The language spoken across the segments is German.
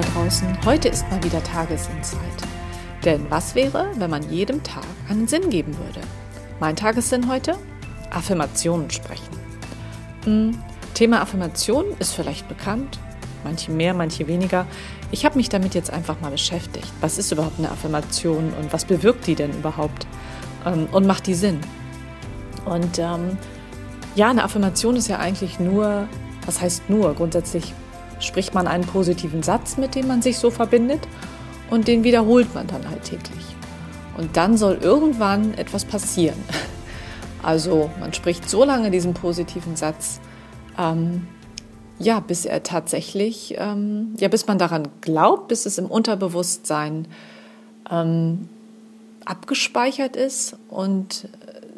da draußen. Heute ist mal wieder Tagesinsight. Denn was wäre, wenn man jedem Tag einen Sinn geben würde? Mein Tagessinn heute? Affirmationen sprechen. Hm, Thema Affirmation ist vielleicht bekannt, manche mehr, manche weniger. Ich habe mich damit jetzt einfach mal beschäftigt. Was ist überhaupt eine Affirmation und was bewirkt die denn überhaupt? Ähm, und macht die Sinn? Und ähm, ja, eine Affirmation ist ja eigentlich nur, was heißt nur? Grundsätzlich spricht man einen positiven Satz, mit dem man sich so verbindet und den wiederholt man dann halt täglich. Und dann soll irgendwann etwas passieren. Also man spricht so lange diesen positiven Satz, ähm, ja, bis er tatsächlich, ähm, ja, bis man daran glaubt, bis es im Unterbewusstsein ähm, abgespeichert ist und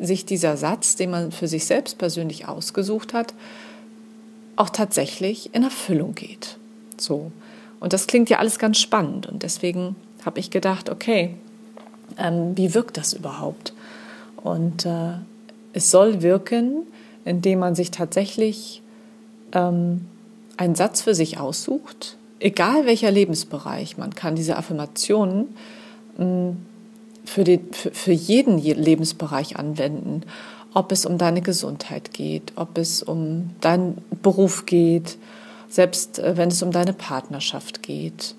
sich dieser Satz, den man für sich selbst persönlich ausgesucht hat, auch tatsächlich in Erfüllung geht. So. Und das klingt ja alles ganz spannend. Und deswegen habe ich gedacht, okay, ähm, wie wirkt das überhaupt? Und äh, es soll wirken, indem man sich tatsächlich ähm, einen Satz für sich aussucht, egal welcher Lebensbereich. Man kann diese Affirmationen mh, für, den, für, für jeden Lebensbereich anwenden. Ob es um deine Gesundheit geht, ob es um deinen Beruf geht, selbst äh, wenn es um deine Partnerschaft geht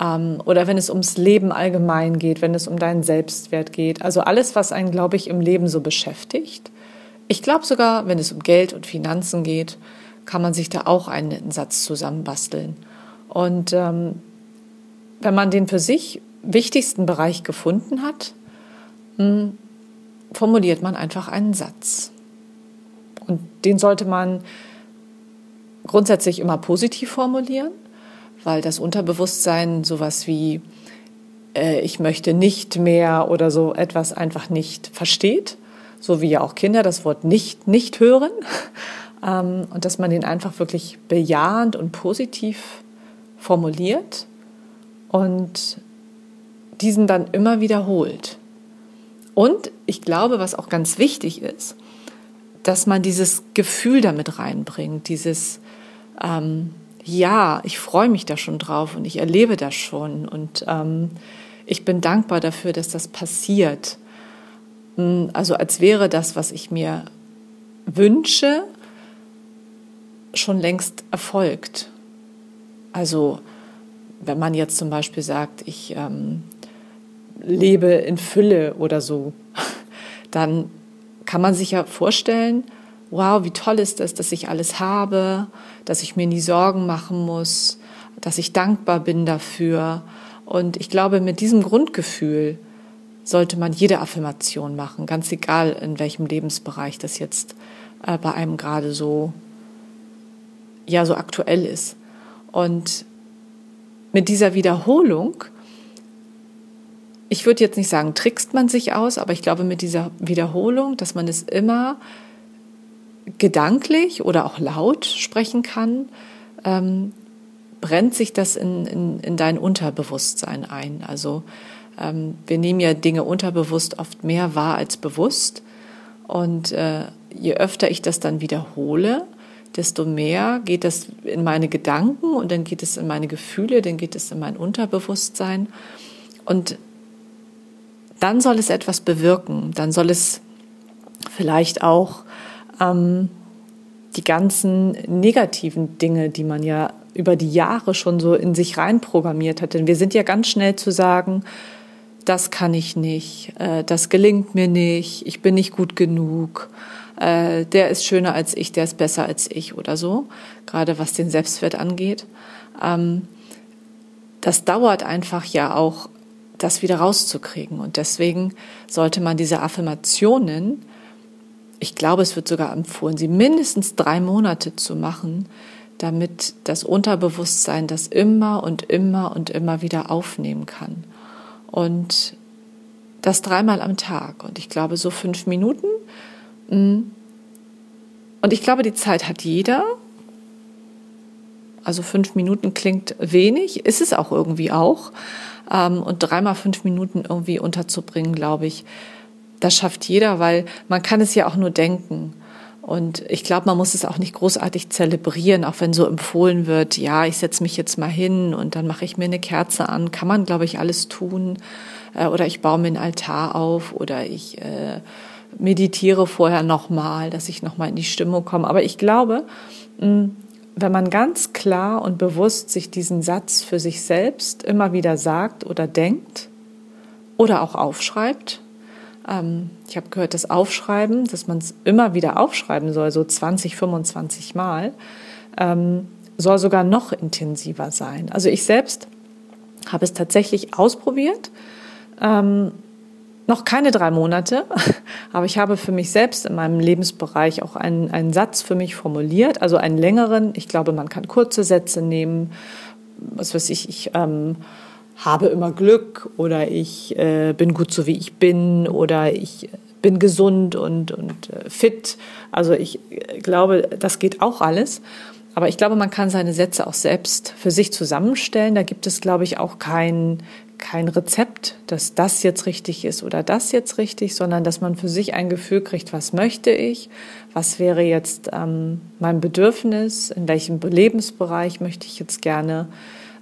ähm, oder wenn es ums Leben allgemein geht, wenn es um deinen Selbstwert geht. Also alles, was einen, glaube ich, im Leben so beschäftigt. Ich glaube sogar, wenn es um Geld und Finanzen geht, kann man sich da auch einen Satz zusammenbasteln. Und ähm, wenn man den für sich wichtigsten Bereich gefunden hat, hm, formuliert man einfach einen Satz. Und den sollte man grundsätzlich immer positiv formulieren, weil das Unterbewusstsein sowas wie äh, ich möchte nicht mehr oder so etwas einfach nicht versteht, so wie ja auch Kinder das Wort nicht nicht hören. ähm, und dass man den einfach wirklich bejahend und positiv formuliert und diesen dann immer wiederholt. Und ich glaube, was auch ganz wichtig ist, dass man dieses Gefühl damit reinbringt, dieses ähm, ja, ich freue mich da schon drauf und ich erlebe das schon und ähm, ich bin dankbar dafür, dass das passiert. Hm, also als wäre das, was ich mir wünsche, schon längst erfolgt. Also wenn man jetzt zum Beispiel sagt, ich ähm, lebe in Fülle oder so, dann kann man sich ja vorstellen, wow, wie toll ist es, dass ich alles habe, dass ich mir nie Sorgen machen muss, dass ich dankbar bin dafür. Und ich glaube, mit diesem Grundgefühl sollte man jede Affirmation machen, ganz egal in welchem Lebensbereich das jetzt äh, bei einem gerade so, ja, so aktuell ist. Und mit dieser Wiederholung ich würde jetzt nicht sagen, trickst man sich aus, aber ich glaube mit dieser Wiederholung, dass man es immer gedanklich oder auch laut sprechen kann, ähm, brennt sich das in, in, in dein Unterbewusstsein ein. Also ähm, wir nehmen ja Dinge unterbewusst oft mehr wahr als bewusst. Und äh, je öfter ich das dann wiederhole, desto mehr geht das in meine Gedanken und dann geht es in meine Gefühle, dann geht es in mein Unterbewusstsein. Und dann soll es etwas bewirken. Dann soll es vielleicht auch ähm, die ganzen negativen Dinge, die man ja über die Jahre schon so in sich reinprogrammiert hat. Denn wir sind ja ganz schnell zu sagen, das kann ich nicht, äh, das gelingt mir nicht, ich bin nicht gut genug, äh, der ist schöner als ich, der ist besser als ich oder so, gerade was den Selbstwert angeht. Ähm, das dauert einfach ja auch das wieder rauszukriegen. Und deswegen sollte man diese Affirmationen, ich glaube, es wird sogar empfohlen, sie mindestens drei Monate zu machen, damit das Unterbewusstsein das immer und immer und immer wieder aufnehmen kann. Und das dreimal am Tag. Und ich glaube, so fünf Minuten. Mm. Und ich glaube, die Zeit hat jeder. Also fünf Minuten klingt wenig, ist es auch irgendwie auch. Ähm, und dreimal fünf Minuten irgendwie unterzubringen, glaube ich, das schafft jeder, weil man kann es ja auch nur denken. Und ich glaube, man muss es auch nicht großartig zelebrieren, auch wenn so empfohlen wird, ja, ich setze mich jetzt mal hin und dann mache ich mir eine Kerze an. Kann man, glaube ich, alles tun. Äh, oder ich baue mir einen Altar auf oder ich äh, meditiere vorher nochmal, dass ich nochmal in die Stimmung komme. Aber ich glaube, wenn man ganz klar und bewusst sich diesen Satz für sich selbst immer wieder sagt oder denkt oder auch aufschreibt, ähm, ich habe gehört, das Aufschreiben, dass man es immer wieder aufschreiben soll, so 20, 25 Mal, ähm, soll sogar noch intensiver sein. Also ich selbst habe es tatsächlich ausprobiert. Ähm, noch keine drei Monate, aber ich habe für mich selbst in meinem Lebensbereich auch einen, einen Satz für mich formuliert, also einen längeren. Ich glaube, man kann kurze Sätze nehmen. Was weiß ich, ich ähm, habe immer Glück oder ich äh, bin gut so wie ich bin oder ich bin gesund und, und äh, fit. Also ich äh, glaube, das geht auch alles. Aber ich glaube, man kann seine Sätze auch selbst für sich zusammenstellen. Da gibt es, glaube ich, auch kein, kein Rezept, dass das jetzt richtig ist oder das jetzt richtig, sondern dass man für sich ein Gefühl kriegt, was möchte ich, was wäre jetzt ähm, mein Bedürfnis, in welchem Lebensbereich möchte ich jetzt gerne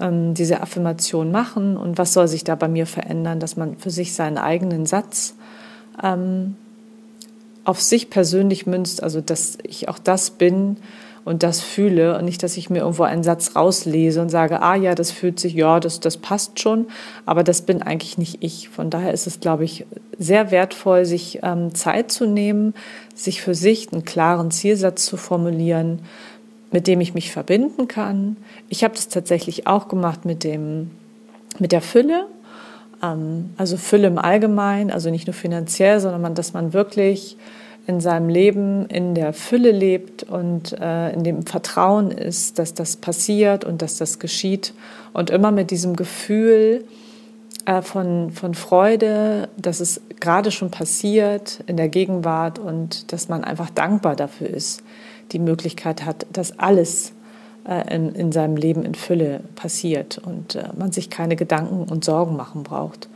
ähm, diese Affirmation machen und was soll sich da bei mir verändern, dass man für sich seinen eigenen Satz ähm, auf sich persönlich münzt, also dass ich auch das bin und das fühle und nicht, dass ich mir irgendwo einen Satz rauslese und sage, ah ja, das fühlt sich, ja, das, das passt schon, aber das bin eigentlich nicht ich. Von daher ist es, glaube ich, sehr wertvoll, sich ähm, Zeit zu nehmen, sich für sich einen klaren Zielsatz zu formulieren, mit dem ich mich verbinden kann. Ich habe das tatsächlich auch gemacht mit, dem, mit der Fülle. Ähm, also Fülle im Allgemeinen, also nicht nur finanziell, sondern dass man wirklich in seinem Leben in der Fülle lebt und äh, in dem Vertrauen ist, dass das passiert und dass das geschieht. Und immer mit diesem Gefühl äh, von, von Freude, dass es gerade schon passiert in der Gegenwart und dass man einfach dankbar dafür ist die Möglichkeit hat, dass alles äh, in, in seinem Leben in Fülle passiert und äh, man sich keine Gedanken und Sorgen machen braucht.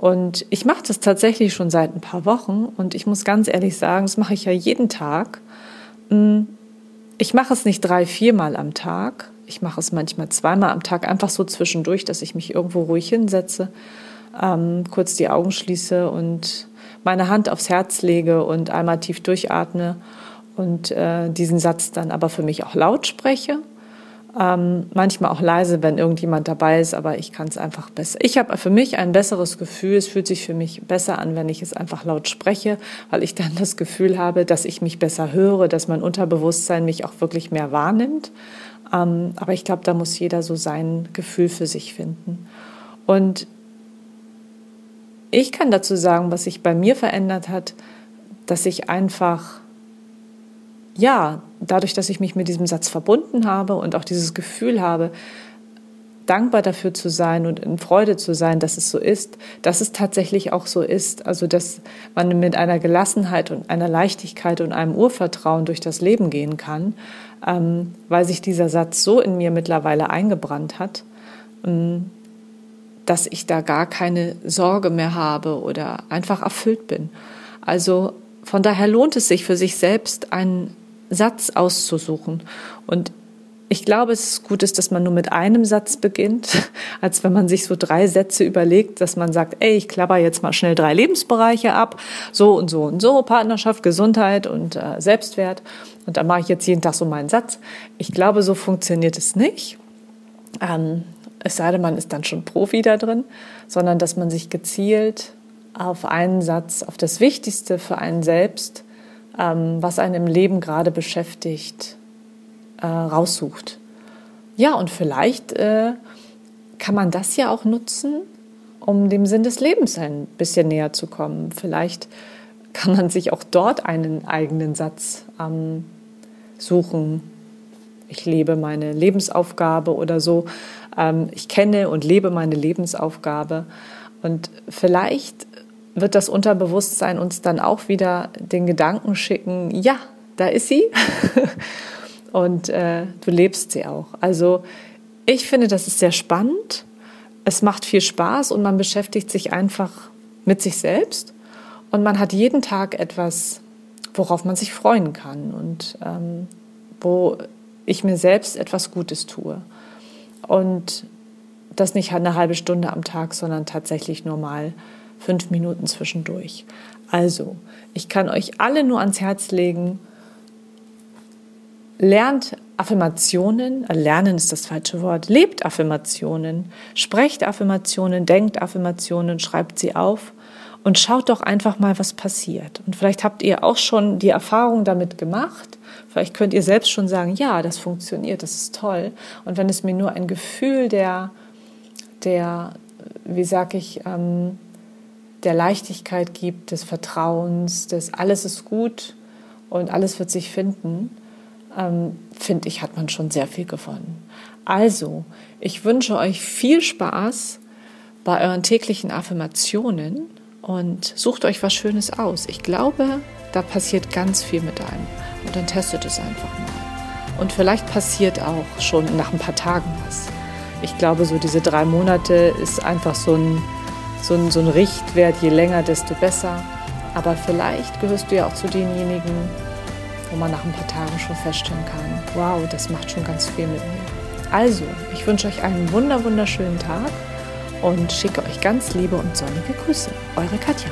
Und ich mache das tatsächlich schon seit ein paar Wochen und ich muss ganz ehrlich sagen, das mache ich ja jeden Tag. Hm, ich mache es nicht drei, viermal am Tag. Ich mache es manchmal zweimal am Tag, einfach so zwischendurch, dass ich mich irgendwo ruhig hinsetze, ähm, kurz die Augen schließe und meine Hand aufs Herz lege und einmal tief durchatme und äh, diesen Satz dann aber für mich auch laut spreche. Ähm, manchmal auch leise, wenn irgendjemand dabei ist, aber ich kann es einfach besser. Ich habe für mich ein besseres Gefühl. Es fühlt sich für mich besser an, wenn ich es einfach laut spreche, weil ich dann das Gefühl habe, dass ich mich besser höre, dass mein Unterbewusstsein mich auch wirklich mehr wahrnimmt. Ähm, aber ich glaube, da muss jeder so sein Gefühl für sich finden. Und ich kann dazu sagen, was sich bei mir verändert hat, dass ich einfach ja, dadurch, dass ich mich mit diesem Satz verbunden habe und auch dieses Gefühl habe, dankbar dafür zu sein und in Freude zu sein, dass es so ist, dass es tatsächlich auch so ist. Also, dass man mit einer Gelassenheit und einer Leichtigkeit und einem Urvertrauen durch das Leben gehen kann, ähm, weil sich dieser Satz so in mir mittlerweile eingebrannt hat, ähm, dass ich da gar keine Sorge mehr habe oder einfach erfüllt bin. Also, von daher lohnt es sich für sich selbst einen Satz auszusuchen. Und ich glaube, es ist gut dass man nur mit einem Satz beginnt, als wenn man sich so drei Sätze überlegt, dass man sagt, ey, ich klapper jetzt mal schnell drei Lebensbereiche ab, so und so und so, Partnerschaft, Gesundheit und äh, Selbstwert. Und dann mache ich jetzt jeden Tag so meinen Satz. Ich glaube, so funktioniert es nicht. Ähm, es sei denn, man ist dann schon Profi da drin, sondern dass man sich gezielt auf einen Satz, auf das Wichtigste für einen selbst ähm, was einen im Leben gerade beschäftigt, äh, raussucht. Ja, und vielleicht äh, kann man das ja auch nutzen, um dem Sinn des Lebens ein bisschen näher zu kommen. Vielleicht kann man sich auch dort einen eigenen Satz ähm, suchen. Ich lebe meine Lebensaufgabe oder so. Ähm, ich kenne und lebe meine Lebensaufgabe. Und vielleicht wird das Unterbewusstsein uns dann auch wieder den Gedanken schicken, ja, da ist sie und äh, du lebst sie auch. Also ich finde, das ist sehr spannend. Es macht viel Spaß und man beschäftigt sich einfach mit sich selbst und man hat jeden Tag etwas, worauf man sich freuen kann und ähm, wo ich mir selbst etwas Gutes tue. Und das nicht eine halbe Stunde am Tag, sondern tatsächlich nur mal fünf Minuten zwischendurch. Also, ich kann euch alle nur ans Herz legen, lernt Affirmationen, äh, lernen ist das falsche Wort, lebt Affirmationen, sprecht Affirmationen, denkt Affirmationen, schreibt sie auf und schaut doch einfach mal, was passiert. Und vielleicht habt ihr auch schon die Erfahrung damit gemacht. Vielleicht könnt ihr selbst schon sagen, ja, das funktioniert, das ist toll. Und wenn es mir nur ein Gefühl der, der, wie sag ich, ähm, der Leichtigkeit gibt, des Vertrauens, des alles ist gut und alles wird sich finden, ähm, finde ich, hat man schon sehr viel gewonnen. Also, ich wünsche euch viel Spaß bei euren täglichen Affirmationen und sucht euch was Schönes aus. Ich glaube, da passiert ganz viel mit einem. Und dann testet es einfach mal. Und vielleicht passiert auch schon nach ein paar Tagen was. Ich glaube, so diese drei Monate ist einfach so ein, so ein, so ein Richtwert. Je länger, desto besser. Aber vielleicht gehörst du ja auch zu denjenigen, wo man nach ein paar Tagen schon feststellen kann, wow, das macht schon ganz viel mit mir. Also, ich wünsche euch einen wunder wunderschönen Tag und schicke euch ganz liebe und sonnige Grüße. Eure Katja.